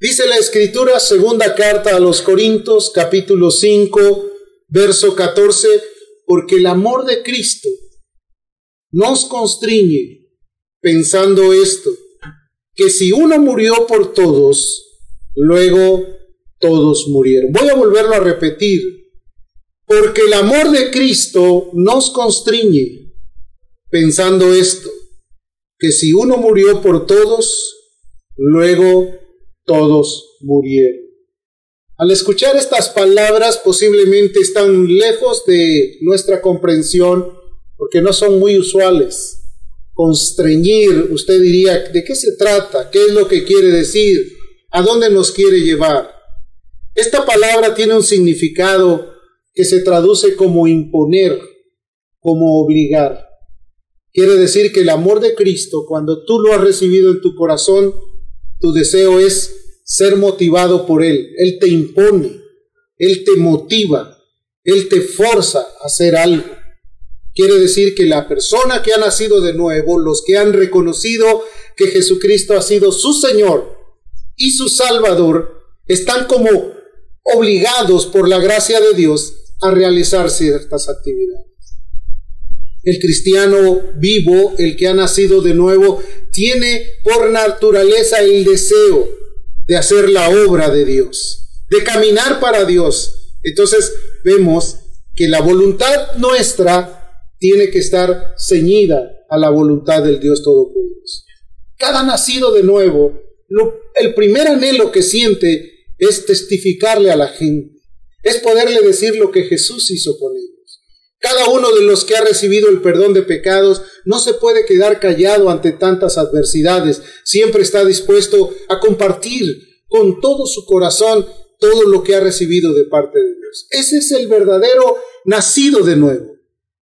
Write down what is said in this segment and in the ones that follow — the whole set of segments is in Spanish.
Dice la escritura, segunda carta a los Corintios, capítulo 5, verso 14, porque el amor de Cristo nos constriñe pensando esto, que si uno murió por todos, luego todos murieron. Voy a volverlo a repetir, porque el amor de Cristo nos constriñe pensando esto, que si uno murió por todos, luego todos murieron. Al escuchar estas palabras posiblemente están lejos de nuestra comprensión porque no son muy usuales. Constreñir, usted diría, ¿de qué se trata? ¿Qué es lo que quiere decir? ¿A dónde nos quiere llevar? Esta palabra tiene un significado que se traduce como imponer, como obligar. Quiere decir que el amor de Cristo, cuando tú lo has recibido en tu corazón, tu deseo es ser motivado por Él. Él te impone, Él te motiva, Él te forza a hacer algo. Quiere decir que la persona que ha nacido de nuevo, los que han reconocido que Jesucristo ha sido su Señor y su Salvador, están como obligados por la gracia de Dios a realizar ciertas actividades. El cristiano vivo, el que ha nacido de nuevo, tiene por naturaleza el deseo de hacer la obra de Dios, de caminar para Dios. Entonces vemos que la voluntad nuestra tiene que estar ceñida a la voluntad del Dios Todopoderoso. Cada nacido de nuevo, el primer anhelo que siente es testificarle a la gente, es poderle decir lo que Jesús hizo con ellos. Cada uno de los que ha recibido el perdón de pecados no se puede quedar callado ante tantas adversidades, siempre está dispuesto a compartir con todo su corazón todo lo que ha recibido de parte de Dios. Ese es el verdadero nacido de nuevo.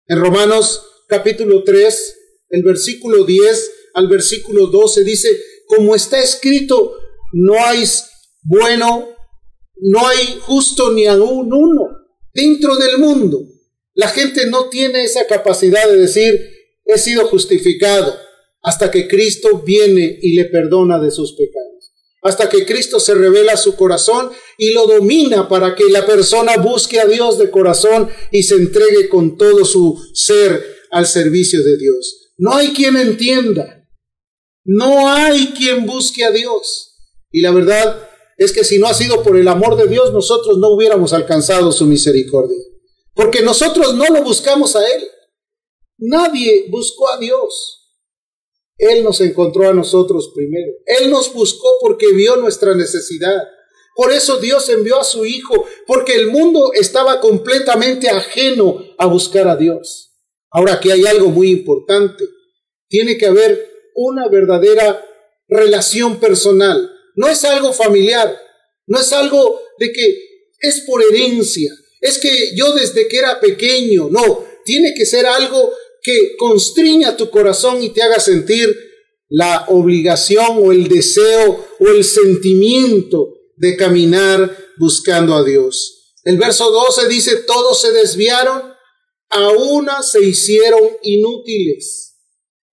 En Romanos capítulo 3, el versículo 10 al versículo 12 dice, como está escrito, no hay bueno, no hay justo ni aún uno dentro del mundo. La gente no tiene esa capacidad de decir, he sido justificado, hasta que Cristo viene y le perdona de sus pecados. Hasta que Cristo se revela su corazón y lo domina para que la persona busque a Dios de corazón y se entregue con todo su ser al servicio de Dios. No hay quien entienda. No hay quien busque a Dios. Y la verdad es que si no ha sido por el amor de Dios, nosotros no hubiéramos alcanzado su misericordia. Porque nosotros no lo buscamos a Él. Nadie buscó a Dios. Él nos encontró a nosotros primero. Él nos buscó porque vio nuestra necesidad. Por eso Dios envió a su Hijo, porque el mundo estaba completamente ajeno a buscar a Dios. Ahora aquí hay algo muy importante. Tiene que haber una verdadera relación personal. No es algo familiar, no es algo de que es por herencia, es que yo desde que era pequeño, no, tiene que ser algo que constriña tu corazón y te haga sentir la obligación o el deseo o el sentimiento de caminar buscando a Dios. El verso 12 dice, todos se desviaron, a una se hicieron inútiles.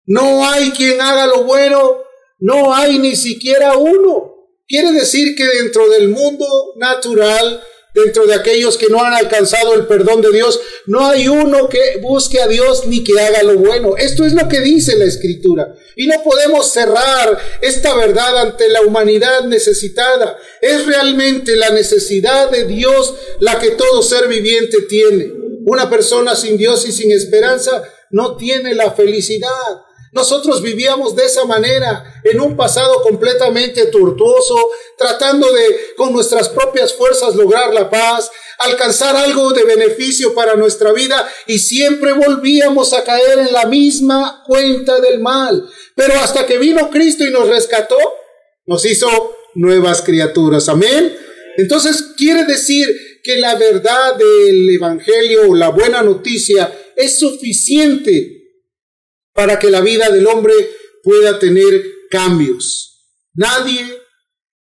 No hay quien haga lo bueno, no hay ni siquiera uno. Quiere decir que dentro del mundo natural, dentro de aquellos que no han alcanzado el perdón de Dios, no hay uno que busque a Dios ni que haga lo bueno. Esto es lo que dice la Escritura. Y no podemos cerrar esta verdad ante la humanidad necesitada. Es realmente la necesidad de Dios la que todo ser viviente tiene. Una persona sin Dios y sin esperanza no tiene la felicidad. Nosotros vivíamos de esa manera, en un pasado completamente tortuoso, tratando de, con nuestras propias fuerzas, lograr la paz, alcanzar algo de beneficio para nuestra vida y siempre volvíamos a caer en la misma cuenta del mal. Pero hasta que vino Cristo y nos rescató, nos hizo nuevas criaturas. Amén. Entonces quiere decir que la verdad del Evangelio la buena noticia es suficiente para que la vida del hombre pueda tener cambios. Nadie,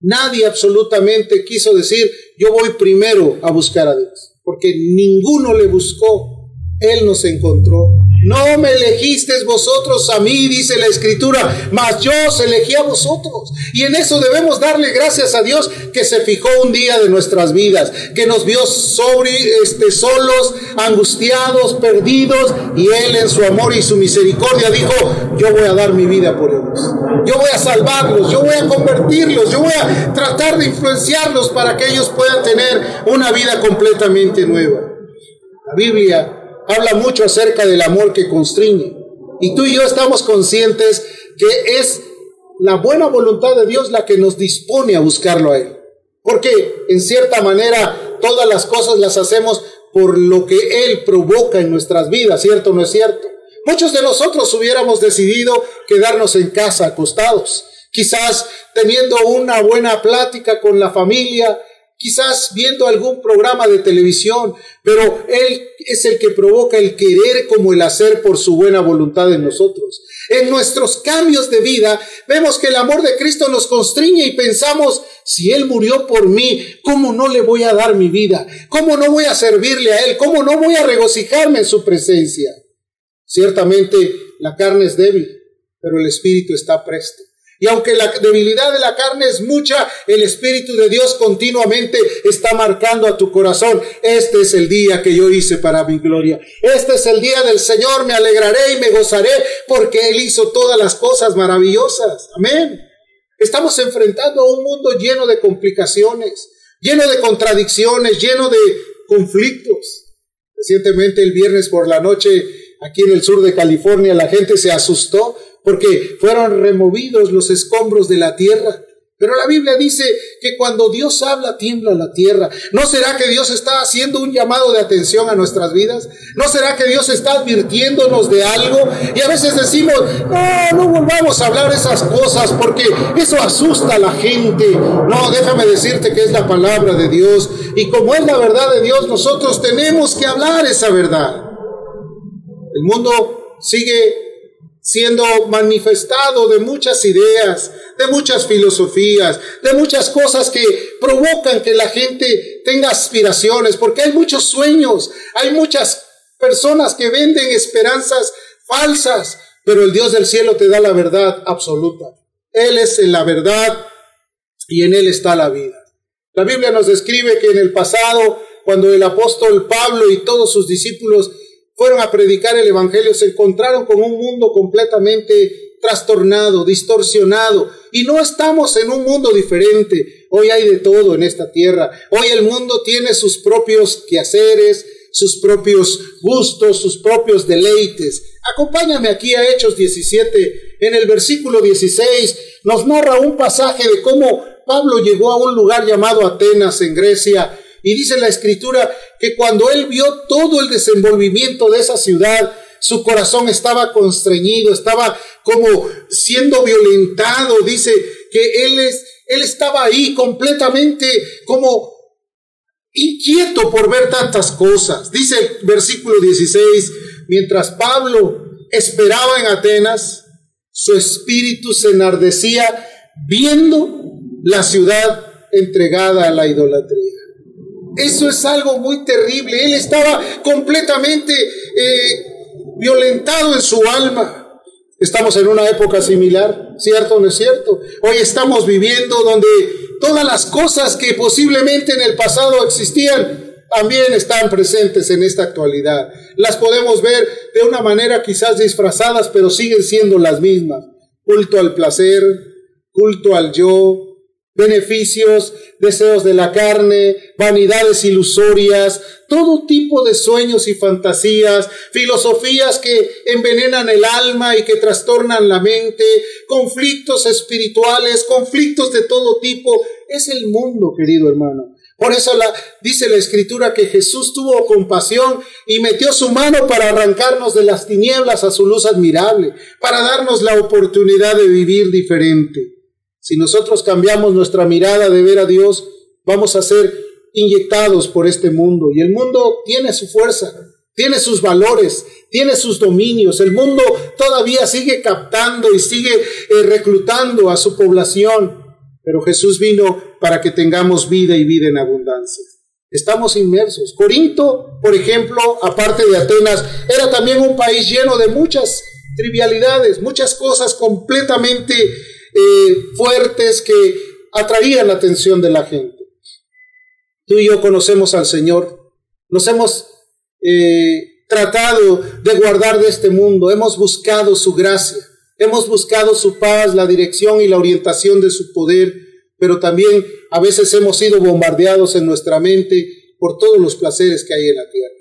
nadie absolutamente quiso decir, yo voy primero a buscar a Dios, porque ninguno le buscó, Él nos encontró, No me elegisteis vosotros a mí, dice la escritura, mas yo os elegí a vosotros. Y en eso debemos darle gracias a Dios que se fijó un día de nuestras vidas, que nos vio sobre, este, solos, angustiados, perdidos, y Él en su amor y su misericordia dijo, yo voy a dar mi vida por ellos. Yo voy a salvarlos, yo voy a convertirlos, yo voy a tratar de influenciarlos para que ellos puedan tener una vida completamente nueva. La Biblia habla mucho acerca del amor que constriñe. Y tú y yo estamos conscientes que es la buena voluntad de Dios la que nos dispone a buscarlo a Él. Porque en cierta manera todas las cosas las hacemos por lo que Él provoca en nuestras vidas, ¿cierto o no es cierto? Muchos de nosotros hubiéramos decidido quedarnos en casa acostados, quizás teniendo una buena plática con la familia, quizás viendo algún programa de televisión, pero Él es el que provoca el querer como el hacer por su buena voluntad en nosotros. En nuestros cambios de vida vemos que el amor de Cristo nos constriñe y pensamos, si Él murió por mí, ¿cómo no le voy a dar mi vida? ¿Cómo no voy a servirle a Él? ¿Cómo no voy a regocijarme en su presencia? Ciertamente la carne es débil, pero el espíritu está presto. Y aunque la debilidad de la carne es mucha, el Espíritu de Dios continuamente está marcando a tu corazón. Este es el día que yo hice para mi gloria. Este es el día del Señor. Me alegraré y me gozaré porque Él hizo todas las cosas maravillosas. Amén. Estamos enfrentando a un mundo lleno de complicaciones, lleno de contradicciones, lleno de conflictos. Recientemente el viernes por la noche, aquí en el sur de California, la gente se asustó porque fueron removidos los escombros de la tierra. Pero la Biblia dice que cuando Dios habla, tiembla la tierra. ¿No será que Dios está haciendo un llamado de atención a nuestras vidas? ¿No será que Dios está advirtiéndonos de algo? Y a veces decimos, no, no volvamos a hablar esas cosas porque eso asusta a la gente. No, déjame decirte que es la palabra de Dios. Y como es la verdad de Dios, nosotros tenemos que hablar esa verdad. El mundo sigue siendo manifestado de muchas ideas, de muchas filosofías, de muchas cosas que provocan que la gente tenga aspiraciones, porque hay muchos sueños, hay muchas personas que venden esperanzas falsas, pero el Dios del cielo te da la verdad absoluta. Él es en la verdad y en Él está la vida. La Biblia nos describe que en el pasado, cuando el apóstol Pablo y todos sus discípulos fueron a predicar el Evangelio, se encontraron con un mundo completamente trastornado, distorsionado. Y no estamos en un mundo diferente. Hoy hay de todo en esta tierra. Hoy el mundo tiene sus propios quehaceres, sus propios gustos, sus propios deleites. Acompáñame aquí a Hechos 17. En el versículo 16 nos narra un pasaje de cómo Pablo llegó a un lugar llamado Atenas en Grecia y dice la escritura que cuando él vio todo el desenvolvimiento de esa ciudad, su corazón estaba constreñido, estaba como siendo violentado. Dice que él, es, él estaba ahí completamente como inquieto por ver tantas cosas. Dice el versículo 16, mientras Pablo esperaba en Atenas, su espíritu se enardecía viendo la ciudad entregada a la idolatría. Eso es algo muy terrible. Él estaba completamente eh, violentado en su alma. Estamos en una época similar, ¿cierto o no es cierto? Hoy estamos viviendo donde todas las cosas que posiblemente en el pasado existían también están presentes en esta actualidad. Las podemos ver de una manera quizás disfrazadas, pero siguen siendo las mismas. Culto al placer, culto al yo, beneficios, deseos de la carne, vanidades ilusorias, todo tipo de sueños y fantasías, filosofías que envenenan el alma y que trastornan la mente, conflictos espirituales, conflictos de todo tipo. Es el mundo, querido hermano. Por eso la, dice la escritura que Jesús tuvo compasión y metió su mano para arrancarnos de las tinieblas a su luz admirable, para darnos la oportunidad de vivir diferente. Si nosotros cambiamos nuestra mirada de ver a Dios, vamos a ser inyectados por este mundo. Y el mundo tiene su fuerza, tiene sus valores, tiene sus dominios. El mundo todavía sigue captando y sigue eh, reclutando a su población. Pero Jesús vino para que tengamos vida y vida en abundancia. Estamos inmersos. Corinto, por ejemplo, aparte de Atenas, era también un país lleno de muchas trivialidades, muchas cosas completamente eh, fuertes que atraían la atención de la gente. Tú y yo conocemos al Señor, nos hemos eh, tratado de guardar de este mundo, hemos buscado su gracia, hemos buscado su paz, la dirección y la orientación de su poder, pero también a veces hemos sido bombardeados en nuestra mente por todos los placeres que hay en la tierra.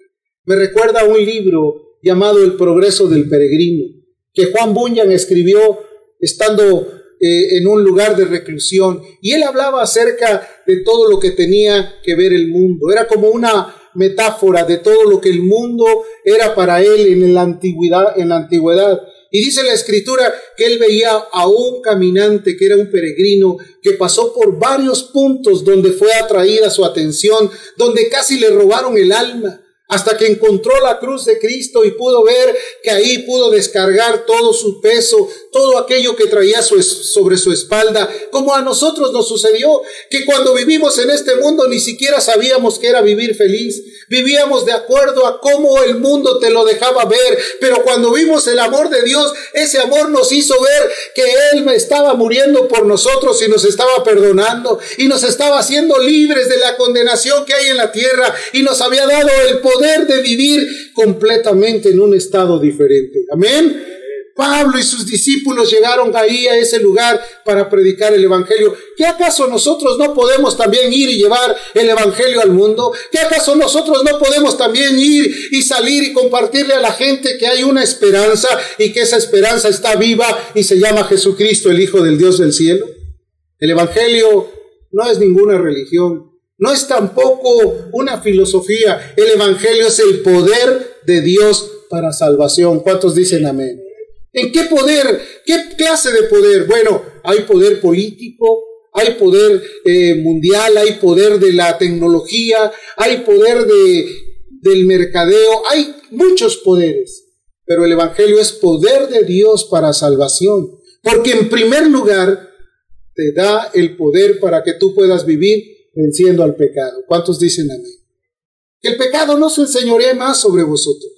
Me recuerda un libro llamado El progreso del peregrino, que Juan Bunyan escribió estando eh, en un lugar de reclusión y él hablaba acerca de todo lo que tenía que ver el mundo. Era como una metáfora de todo lo que el mundo era para él en la antigüedad, en la antigüedad. Y dice la escritura que él veía a un caminante que era un peregrino que pasó por varios puntos donde fue atraída su atención, donde casi le robaron el alma hasta que encontró la cruz de Cristo y pudo ver que ahí pudo descargar todo su peso, todo aquello que traía sobre su espalda, como a nosotros nos sucedió, que cuando vivimos en este mundo ni siquiera sabíamos que era vivir feliz, vivíamos de acuerdo a cómo el mundo te lo dejaba ver, pero cuando vimos el amor de Dios, ese amor nos hizo ver que Él estaba muriendo por nosotros y nos estaba perdonando y nos estaba haciendo libres de la condenación que hay en la tierra y nos había dado el poder de vivir completamente en un estado diferente. Amén. Pablo y sus discípulos llegaron ahí a ese lugar para predicar el Evangelio. ¿Qué acaso nosotros no podemos también ir y llevar el Evangelio al mundo? ¿Qué acaso nosotros no podemos también ir y salir y compartirle a la gente que hay una esperanza y que esa esperanza está viva y se llama Jesucristo, el Hijo del Dios del cielo? El Evangelio no es ninguna religión, no es tampoco una filosofía. El Evangelio es el poder de Dios para salvación. ¿Cuántos dicen amén? ¿En qué poder? ¿Qué clase de poder? Bueno, hay poder político, hay poder eh, mundial, hay poder de la tecnología, hay poder de, del mercadeo, hay muchos poderes. Pero el Evangelio es poder de Dios para salvación. Porque en primer lugar te da el poder para que tú puedas vivir venciendo al pecado. ¿Cuántos dicen amén? Que el pecado no se enseñoree más sobre vosotros.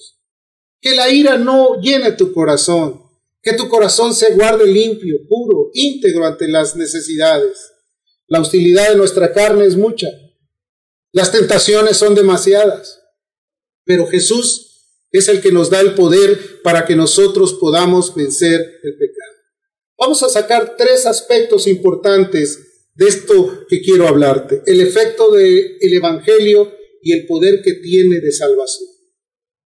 Que la ira no llene tu corazón. Que tu corazón se guarde limpio, puro, íntegro ante las necesidades. La hostilidad de nuestra carne es mucha. Las tentaciones son demasiadas. Pero Jesús es el que nos da el poder para que nosotros podamos vencer el pecado. Vamos a sacar tres aspectos importantes de esto que quiero hablarte, el efecto del el Evangelio y el poder que tiene de salvación.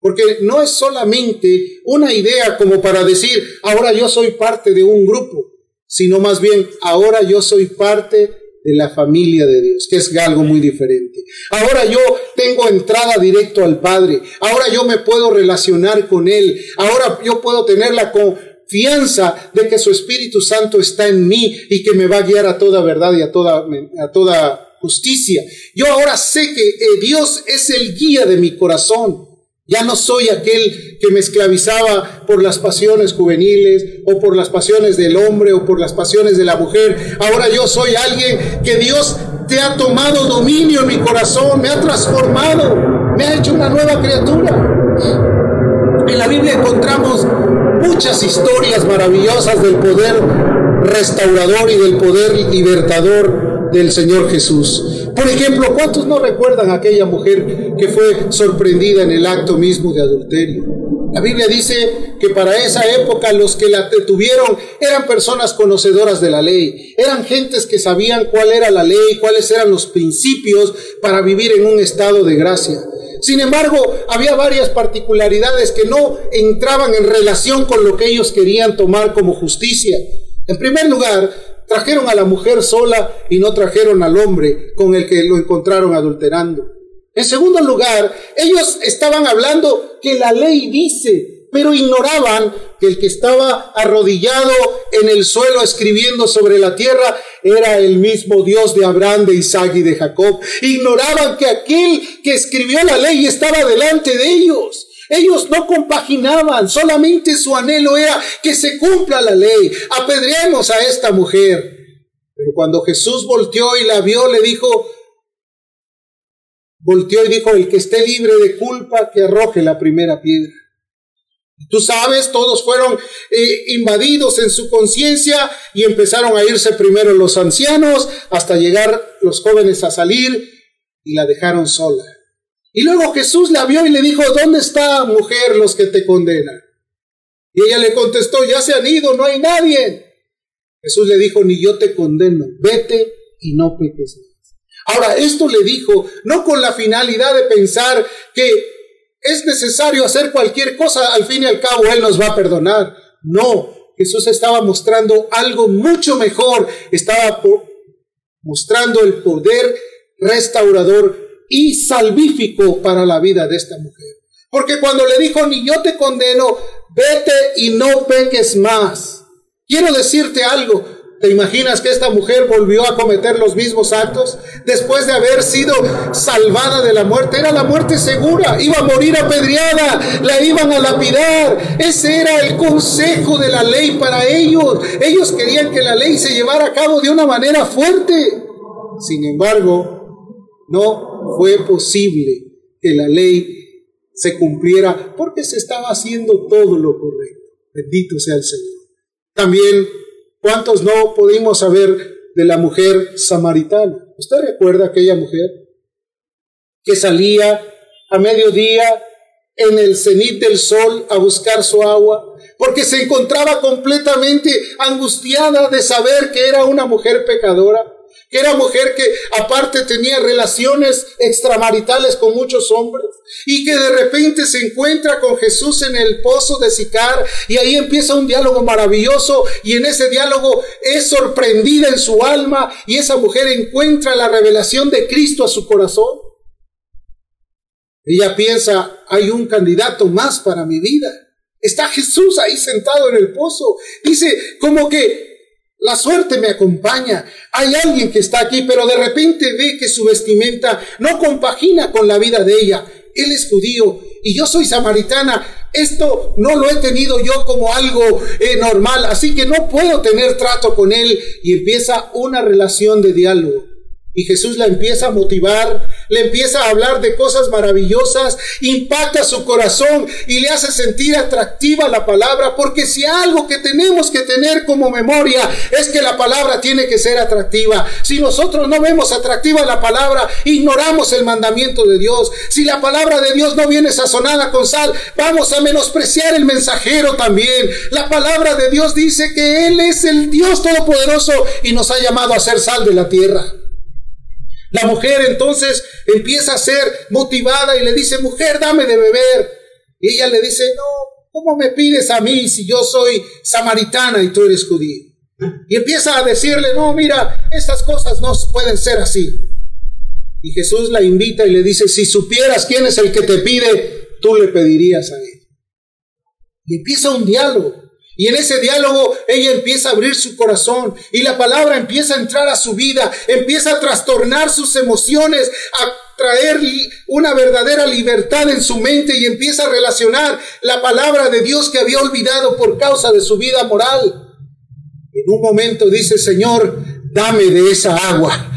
Porque no es solamente una idea como para decir, ahora yo soy parte de un grupo, sino más bien, ahora yo soy parte de la familia de Dios, que es algo muy diferente. Ahora yo tengo entrada directo al Padre, ahora yo me puedo relacionar con Él, ahora yo puedo tener la, fianza de que su Espíritu Santo está en mí y que me va a guiar a toda verdad y a toda, a toda justicia. Yo ahora sé que eh, Dios es el guía de mi corazón. Ya no soy aquel que me esclavizaba por las pasiones juveniles o por las pasiones del hombre o por las pasiones de la mujer. Ahora yo soy alguien que Dios te ha tomado dominio en mi corazón, me ha transformado, me ha hecho una nueva criatura. En la Biblia encontramos muchas historias maravillosas del poder restaurador y del poder libertador del Señor Jesús. Por ejemplo, ¿cuántos no recuerdan a aquella mujer que fue sorprendida en el acto mismo de adulterio? La Biblia dice que para esa época los que la detuvieron eran personas conocedoras de la ley, eran gentes que sabían cuál era la ley, cuáles eran los principios para vivir en un estado de gracia. Sin embargo, había varias particularidades que no entraban en relación con lo que ellos querían tomar como justicia. En primer lugar, trajeron a la mujer sola y no trajeron al hombre con el que lo encontraron adulterando. En segundo lugar, ellos estaban hablando que la ley dice, pero ignoraban que el que estaba arrodillado en el suelo escribiendo sobre la tierra era el mismo Dios de Abraham, de Isaac y de Jacob. Ignoraban que aquel que escribió la ley estaba delante de ellos. Ellos no compaginaban, solamente su anhelo era que se cumpla la ley. Apedreemos a esta mujer. Pero cuando Jesús volteó y la vio, le dijo, volteó y dijo, el que esté libre de culpa, que arroje la primera piedra. Tú sabes, todos fueron eh, invadidos en su conciencia y empezaron a irse primero los ancianos hasta llegar los jóvenes a salir y la dejaron sola. Y luego Jesús la vio y le dijo, ¿dónde está mujer los que te condenan? Y ella le contestó, ya se han ido, no hay nadie. Jesús le dijo, ni yo te condeno, vete y no peques más. Ahora, esto le dijo no con la finalidad de pensar que es necesario hacer cualquier cosa, al fin y al cabo Él nos va a perdonar. No, Jesús estaba mostrando algo mucho mejor, estaba mostrando el poder restaurador y salvífico para la vida de esta mujer. Porque cuando le dijo, ni yo te condeno, vete y no peques más. Quiero decirte algo, ¿Te imaginas que esta mujer volvió a cometer los mismos actos después de haber sido salvada de la muerte? Era la muerte segura, iba a morir apedreada, la iban a lapidar. Ese era el consejo de la ley para ellos. Ellos querían que la ley se llevara a cabo de una manera fuerte. Sin embargo, no fue posible que la ley se cumpliera porque se estaba haciendo todo lo correcto. Bendito sea el Señor. También ¿Cuántos no pudimos saber de la mujer samaritana? ¿Usted recuerda aquella mujer que salía a mediodía en el cenit del sol a buscar su agua? Porque se encontraba completamente angustiada de saber que era una mujer pecadora que era mujer que aparte tenía relaciones extramaritales con muchos hombres y que de repente se encuentra con Jesús en el pozo de Sicar y ahí empieza un diálogo maravilloso y en ese diálogo es sorprendida en su alma y esa mujer encuentra la revelación de Cristo a su corazón. Ella piensa, hay un candidato más para mi vida. Está Jesús ahí sentado en el pozo. Dice, como que la suerte me acompaña. Hay alguien que está aquí, pero de repente ve que su vestimenta no compagina con la vida de ella. Él es judío y yo soy samaritana. Esto no lo he tenido yo como algo eh, normal, así que no puedo tener trato con él. Y empieza una relación de diálogo. Y Jesús la empieza a motivar, le empieza a hablar de cosas maravillosas, impacta su corazón y le hace sentir atractiva la palabra, porque si algo que tenemos que tener como memoria es que la palabra tiene que ser atractiva. Si nosotros no vemos atractiva la palabra, ignoramos el mandamiento de Dios. Si la palabra de Dios no viene sazonada con sal, vamos a menospreciar el mensajero también. La palabra de Dios dice que Él es el Dios Todopoderoso y nos ha llamado a ser sal de la tierra. La mujer entonces empieza a ser motivada y le dice, mujer, dame de beber. Y ella le dice, no, ¿cómo me pides a mí si yo soy samaritana y tú eres judío? Y empieza a decirle, no, mira, estas cosas no pueden ser así. Y Jesús la invita y le dice, si supieras quién es el que te pide, tú le pedirías a él. Y empieza un diálogo. Y en ese diálogo ella empieza a abrir su corazón y la palabra empieza a entrar a su vida, empieza a trastornar sus emociones, a traer una verdadera libertad en su mente y empieza a relacionar la palabra de Dios que había olvidado por causa de su vida moral. En un momento dice, Señor, dame de esa agua.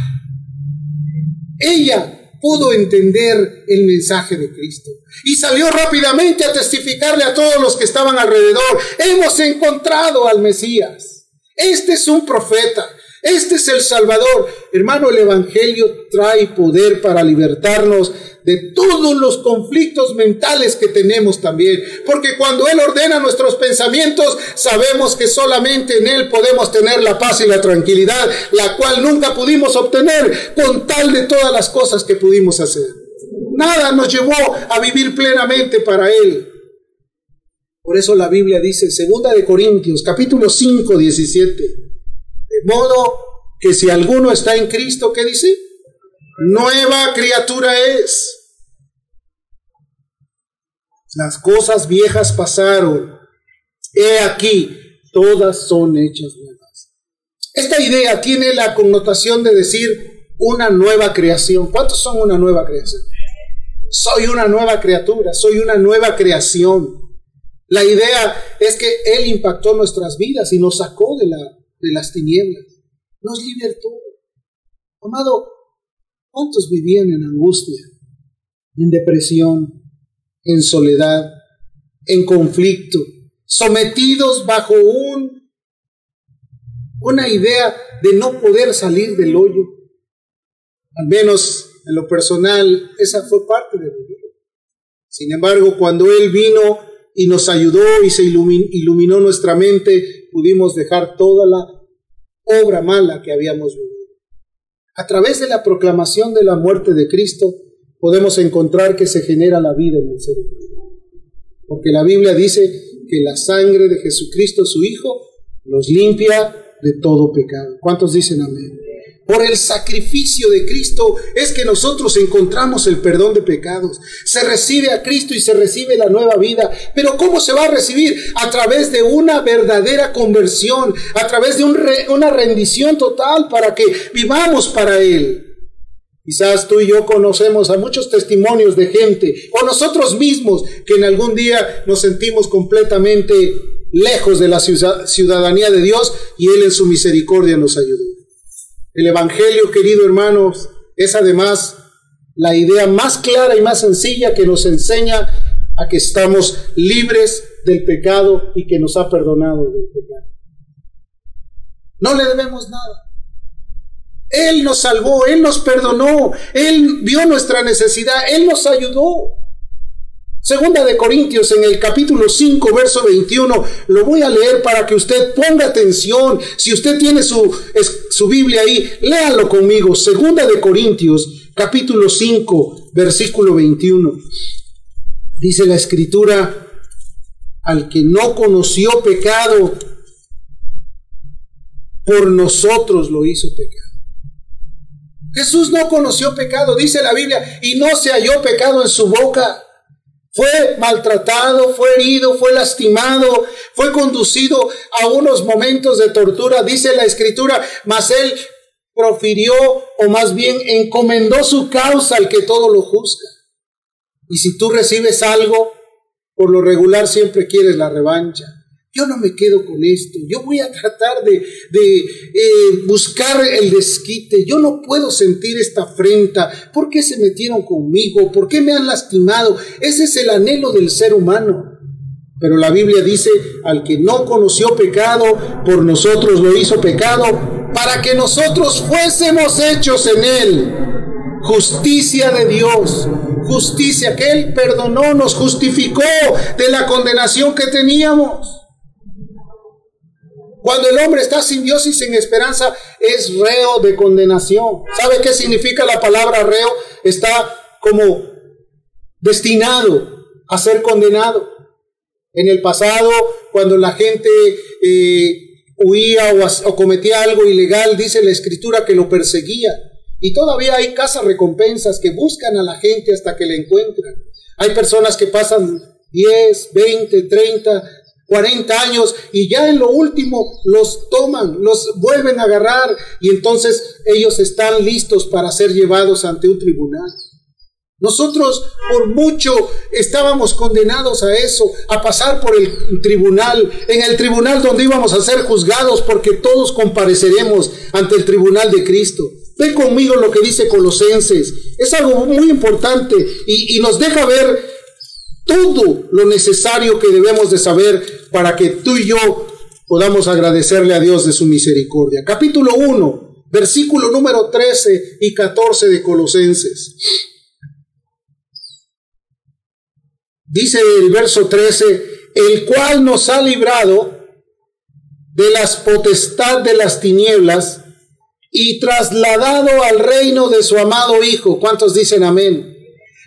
Ella pudo entender el mensaje de Cristo. Y salió rápidamente a testificarle a todos los que estaban alrededor. Hemos encontrado al Mesías. Este es un profeta. Este es el Salvador. Hermano, el Evangelio trae poder para libertarnos de todos los conflictos mentales que tenemos también. Porque cuando Él ordena nuestros pensamientos, sabemos que solamente en Él podemos tener la paz y la tranquilidad, la cual nunca pudimos obtener con tal de todas las cosas que pudimos hacer. Nada nos llevó a vivir plenamente para Él. Por eso la Biblia dice, segunda de Corintios, capítulo 5, 17, de modo que si alguno está en Cristo, ¿qué dice? Nueva criatura es. Las cosas viejas pasaron. He aquí, todas son hechas nuevas. Esta idea tiene la connotación de decir una nueva creación. ¿Cuántos son una nueva creación? Soy una nueva criatura, soy una nueva creación. La idea es que Él impactó nuestras vidas y nos sacó de, la, de las tinieblas, nos libertó. Amado, ¿Cuántos vivían en angustia? en depresión, en soledad, en conflicto, sometidos bajo un, una idea de no poder salir del hoyo. Al menos en lo personal, esa fue parte de mi vida. Sin embargo, cuando Él vino y nos ayudó y se iluminó nuestra mente, pudimos dejar toda la obra mala que habíamos vivido. A través de la proclamación de la muerte de Cristo, podemos encontrar que se genera la vida en el ser humano. Porque la Biblia dice que la sangre de Jesucristo, su Hijo, nos limpia de todo pecado. ¿Cuántos dicen amén? Por el sacrificio de Cristo es que nosotros encontramos el perdón de pecados. Se recibe a Cristo y se recibe la nueva vida. Pero ¿cómo se va a recibir? A través de una verdadera conversión, a través de una rendición total para que vivamos para Él. Quizás tú y yo conocemos a muchos testimonios de gente, o nosotros mismos, que en algún día nos sentimos completamente lejos de la ciudadanía de Dios y Él en su misericordia nos ayudó. El Evangelio, querido hermanos, es además la idea más clara y más sencilla que nos enseña a que estamos libres del pecado y que nos ha perdonado del pecado. No le debemos nada. Él nos salvó, Él nos perdonó, Él vio nuestra necesidad, Él nos ayudó. Segunda de Corintios en el capítulo 5, verso 21, lo voy a leer para que usted ponga atención. Si usted tiene su, su Biblia ahí, léalo conmigo. Segunda de Corintios, capítulo 5, versículo 21. Dice la escritura, al que no conoció pecado, por nosotros lo hizo pecado. Jesús no conoció pecado, dice la Biblia, y no se halló pecado en su boca. Fue maltratado, fue herido, fue lastimado, fue conducido a unos momentos de tortura, dice la escritura, mas él profirió o más bien encomendó su causa al que todo lo juzga. Y si tú recibes algo, por lo regular siempre quieres la revancha. Yo no me quedo con esto. Yo voy a tratar de, eh, buscar el desquite. Yo no puedo sentir esta afrenta. ¿Por qué se metieron conmigo? ¿Por qué me han lastimado? Ese es el anhelo del ser humano. Pero la Biblia dice, al que no conoció pecado, por nosotros lo hizo pecado, para que nosotros fuésemos hechos en él. Justicia de Dios, justicia que Él perdonó, nos justificó de la condenación que teníamos. Cuando el hombre está sin Dios y sin esperanza, es reo de condenación. ¿Sabe qué significa la palabra reo? Está como destinado a ser condenado. En el pasado, cuando la gente eh, huía o, o cometía algo ilegal, dice la escritura que lo perseguía. Y todavía hay casas recompensas que buscan a la gente hasta que la encuentran. Hay personas que pasan 10, 20, 30, 40 años y ya en lo último los toman, los vuelven a agarrar y entonces ellos están listos para ser llevados ante un tribunal. Nosotros por mucho estábamos condenados a eso, a pasar por el tribunal, en el tribunal donde íbamos a ser juzgados porque todos compareceremos ante el tribunal de Cristo. Ve conmigo lo que dice Colosenses. Es algo muy importante y, nos deja ver todo lo necesario que debemos de saber para que tú y yo podamos agradecerle a Dios de su misericordia. Capítulo 1, versículo número 13 y 14 de Colosenses. Dice el verso 13, el cual nos ha librado de las potestad de las tinieblas y trasladado al reino de su amado Hijo. ¿Cuántos dicen amén?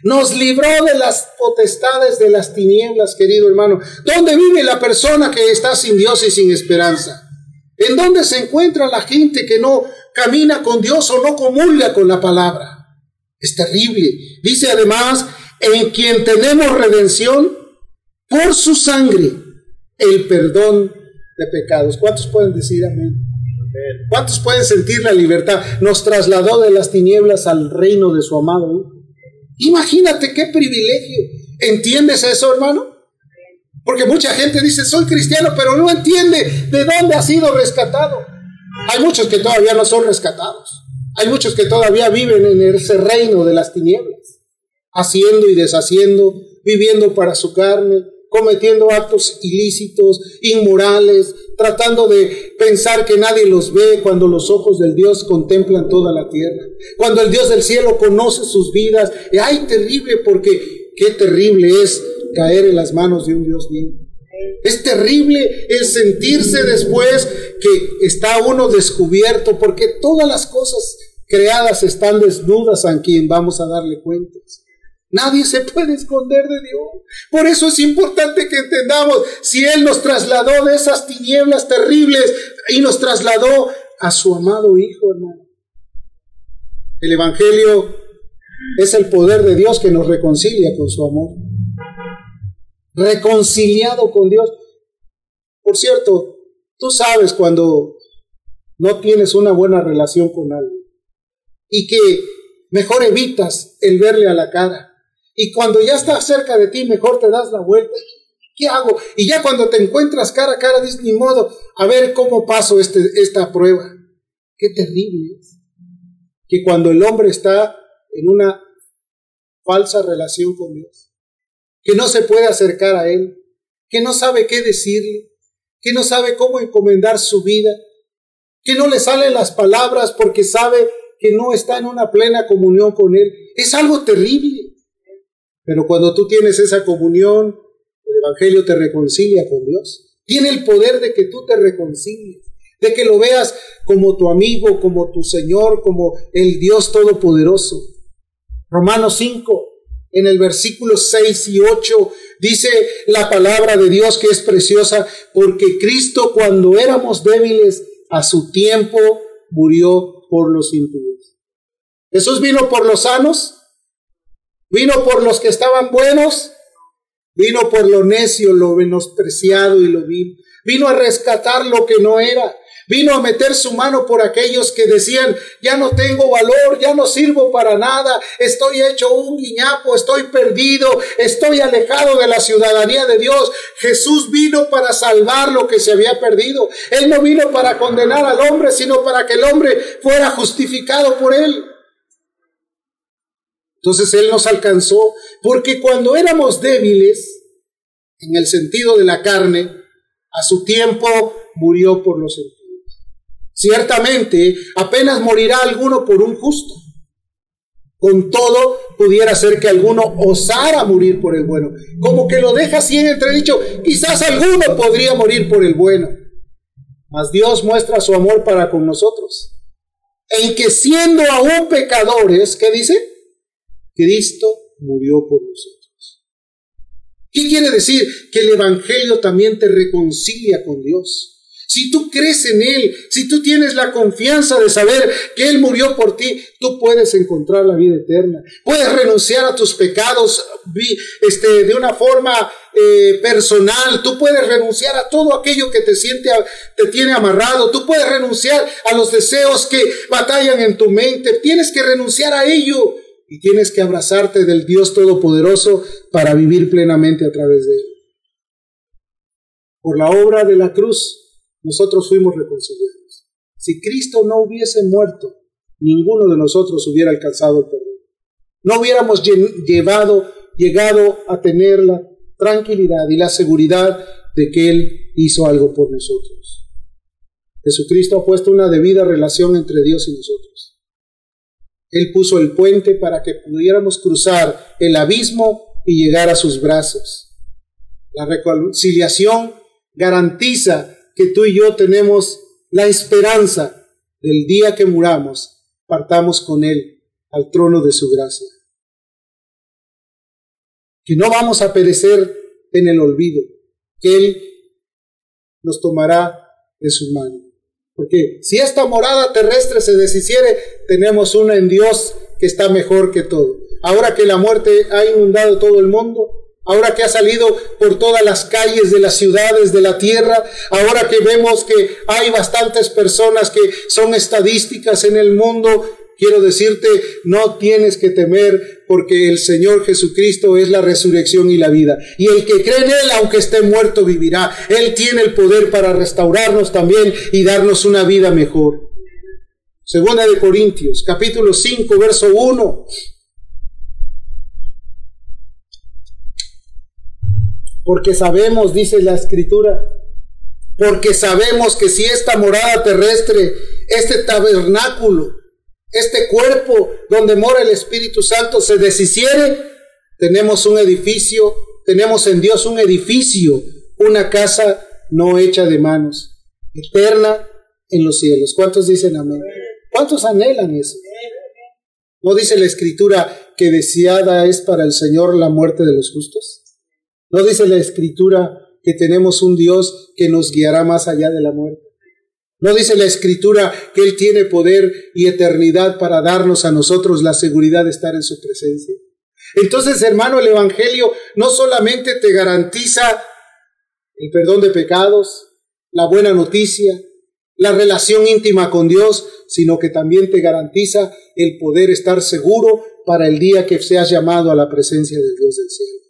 Nos libró de las potestades de las tinieblas, querido hermano. ¿Dónde vive la persona que está sin Dios y sin esperanza? ¿En dónde se encuentra la gente que no camina con Dios o no comulga con la palabra? Es terrible. Dice además, en quien tenemos redención por su sangre, el perdón de pecados. ¿Cuántos pueden decir amén? ¿Cuántos pueden sentir la libertad? Nos trasladó de las tinieblas al reino de su amado. Imagínate qué privilegio. ¿Entiendes eso, hermano? Porque mucha gente dice, soy cristiano, pero no entiende de dónde ha sido rescatado. Hay muchos que todavía no son rescatados. Hay muchos que todavía viven en ese reino de las tinieblas. haciendo y deshaciendo, viviendo para su carne, cometiendo actos ilícitos, inmorales, tratando de pensar que nadie los ve cuando los ojos del Dios contemplan toda la tierra, cuando el Dios del cielo conoce sus vidas. Y ay, terrible, porque qué terrible es caer en las manos de un Dios vivo. Es terrible el sentirse después que está uno descubierto, porque todas las cosas creadas están desnudas a quien vamos a darle cuentas. Nadie se puede esconder de Dios. Por eso es importante que entendamos, si Él nos trasladó de esas tinieblas terribles y nos trasladó a su amado Hijo, hermano. El Evangelio es el poder de Dios que nos reconcilia con su amor. Reconciliado con Dios. Por cierto, tú sabes cuando no tienes una buena relación con alguien y que mejor evitas el verle a la cara y cuando ya está cerca de ti, mejor te das la vuelta. ¿Qué hago? Y ya cuando te encuentras cara a cara, dices, ni modo, a ver cómo paso este, esta prueba. Qué terrible es. Que cuando el hombre está en una falsa relación con Dios, que no se puede acercar a Él, que no sabe qué decirle, que no sabe cómo encomendar su vida, que no le salen las palabras porque sabe que no está en una plena comunión con Él. Es algo terrible. Pero cuando tú tienes esa comunión, el Evangelio te reconcilia con Dios. Tiene el poder de que tú te reconcilies, de que lo veas como tu amigo, como tu Señor, como el Dios Todopoderoso. Romanos 5, en el versículo 6 y 8, dice la palabra de Dios que es preciosa, porque Cristo cuando éramos débiles, a su tiempo murió por los impíos. Jesús vino por los sanos, Vino por los que estaban buenos, vino por lo necio, lo menospreciado y lo vil. Vino a rescatar lo que no era. Vino a meter su mano por aquellos que decían, ya no tengo valor, ya no sirvo para nada, estoy hecho un guiñapo, estoy perdido, estoy alejado de la ciudadanía de Dios. Jesús vino para salvar lo que se había perdido. Él no vino para condenar al hombre, sino para que el hombre fuera justificado por él. Entonces Él nos alcanzó porque cuando éramos débiles, en el sentido de la carne, a su tiempo murió por los sentidos. Ciertamente, apenas morirá alguno por un justo. Con todo, pudiera ser que alguno osara morir por el bueno. Como que lo deja así en entredicho, quizás alguno podría morir por el bueno. Mas Dios muestra su amor para con nosotros. En que siendo aún pecadores, ¿qué dice? Cristo murió por nosotros. ¿Qué quiere decir? Que el Evangelio también te reconcilia con Dios. Si tú crees en Él, si tú tienes la confianza de saber que Él murió por ti, tú puedes encontrar la vida eterna. Puedes renunciar a tus pecados este, de una forma eh, personal. Tú puedes renunciar a todo aquello que te siente, te tiene amarrado. Tú puedes renunciar a los deseos que batallan en tu mente. Tienes que renunciar a ello y tienes que abrazarte del Dios Todopoderoso para vivir plenamente a través de Él. Por la obra de la cruz, nosotros fuimos reconciliados. Si Cristo no hubiese muerto, ninguno de nosotros hubiera alcanzado el perdón. No hubiéramos llevado, llegado a tener la tranquilidad y la seguridad de que Él hizo algo por nosotros. Jesucristo ha puesto una debida relación entre Dios y nosotros. Él puso el puente para que pudiéramos cruzar el abismo y llegar a sus brazos. La reconciliación garantiza que tú y yo tenemos la esperanza del día que muramos, partamos con Él al trono de su gracia. Que no vamos a perecer en el olvido, que Él nos tomará de su mano. Porque si esta morada terrestre se deshiciere, tenemos una en Dios que está mejor que todo. Ahora que la muerte ha inundado todo el mundo, ahora que ha salido por todas las calles de las ciudades de la tierra, ahora que vemos que hay bastantes personas que son estadísticas en el mundo quiero decirte, no tienes que temer porque el Señor Jesucristo es la resurrección y la vida. Y el que cree en Él, aunque esté muerto, vivirá. Él tiene el poder para restaurarnos también y darnos una vida mejor. Segunda de Corintios, capítulo 5, verso 1. Porque sabemos, dice la escritura, porque sabemos que si esta morada terrestre, este tabernáculo, este cuerpo donde mora el Espíritu Santo se deshiciere, tenemos un edificio, tenemos en Dios un edificio, una casa no hecha de manos, eterna en los cielos. ¿Cuántos dicen amén? ¿Cuántos anhelan eso? ¿No dice la escritura que deseada es para el Señor la muerte de los justos? ¿No dice la escritura que tenemos un Dios que nos guiará más allá de la muerte? ¿No dice la escritura que Él tiene poder y eternidad para darnos a nosotros la seguridad de estar en su presencia? Entonces, hermano, el Evangelio no solamente te garantiza el perdón de pecados, la buena noticia, la relación íntima con Dios, sino que también te garantiza el poder estar seguro para el día que seas llamado a la presencia del Dios del cielo.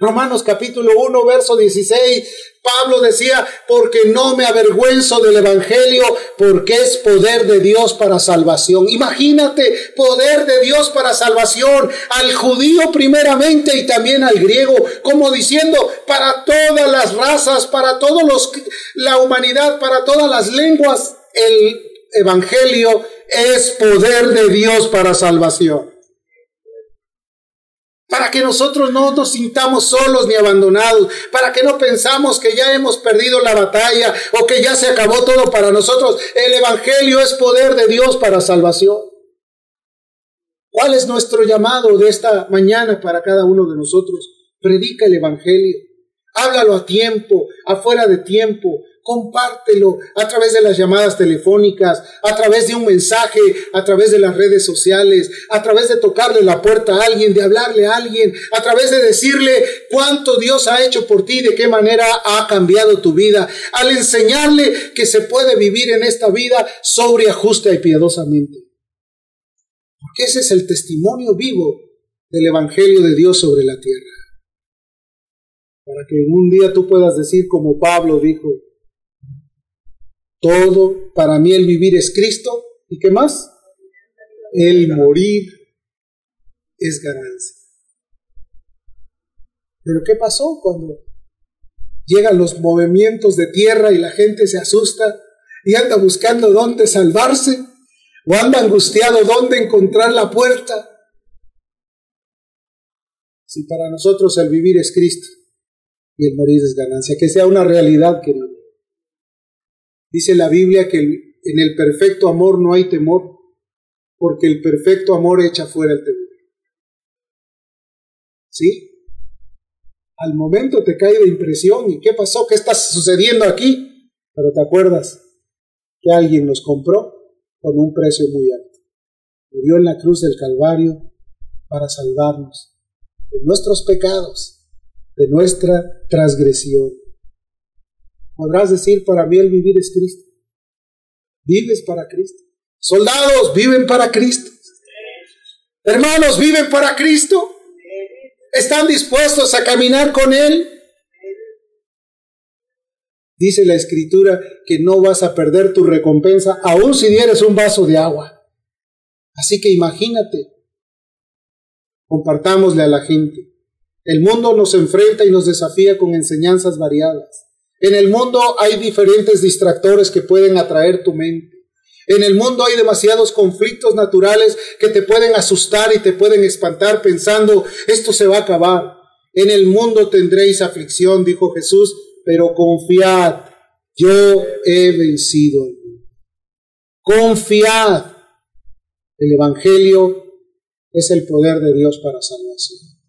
Romanos capítulo 1, verso 16, Pablo decía, porque no me avergüenzo del Evangelio, porque es poder de Dios para salvación. Imagínate, poder de Dios para salvación al judío primeramente y también al griego, como diciendo, para todas las razas, para todos los, la humanidad, para todas las lenguas, el Evangelio es poder de Dios para salvación para que nosotros no nos sintamos solos ni abandonados, para que no pensamos que ya hemos perdido la batalla o que ya se acabó todo para nosotros. El Evangelio es poder de Dios para salvación. ¿Cuál es nuestro llamado de esta mañana para cada uno de nosotros? Predica el Evangelio. Háblalo a tiempo, afuera de tiempo, compártelo a través de las llamadas telefónicas, a través de un mensaje, a través de las redes sociales, a través de tocarle la puerta a alguien, de hablarle a alguien, a través de decirle cuánto Dios ha hecho por ti, de qué manera ha cambiado tu vida, al enseñarle que se puede vivir en esta vida sobria, justa y piadosamente. Porque ese es el testimonio vivo del Evangelio de Dios sobre la tierra. Para que un día tú puedas decir como Pablo dijo, todo, para mí el vivir es Cristo. ¿Y qué más? El morir es ganancia. Pero ¿qué pasó cuando llegan los movimientos de tierra y la gente se asusta y anda buscando dónde salvarse o anda angustiado dónde encontrar la puerta? Si para nosotros el vivir es Cristo y el morir es ganancia, que sea una realidad, querido. Dice la Biblia que en el perfecto amor no hay temor, porque el perfecto amor echa fuera el temor. ¿Sí? Al momento te cae de impresión, ¿y qué pasó? ¿Qué está sucediendo aquí? Pero te acuerdas que alguien nos compró con un precio muy alto. Murió en la cruz del Calvario para salvarnos de nuestros pecados, de nuestra transgresión. Podrás decir, para mí el vivir es Cristo. Vives para Cristo. Soldados, viven para Cristo. Hermanos, viven para Cristo. ¿Están dispuestos a caminar con Él? Dice la escritura que no vas a perder tu recompensa aun si dieres un vaso de agua. Así que imagínate, compartámosle a la gente. El mundo nos enfrenta y nos desafía con enseñanzas variadas. En el mundo hay diferentes distractores que pueden atraer tu mente. En el mundo hay demasiados conflictos naturales que te pueden asustar y te pueden espantar pensando, esto se va a acabar. En el mundo tendréis aflicción, dijo Jesús, pero confiad, yo he vencido. Confiad. El Evangelio es el poder de Dios para salvación.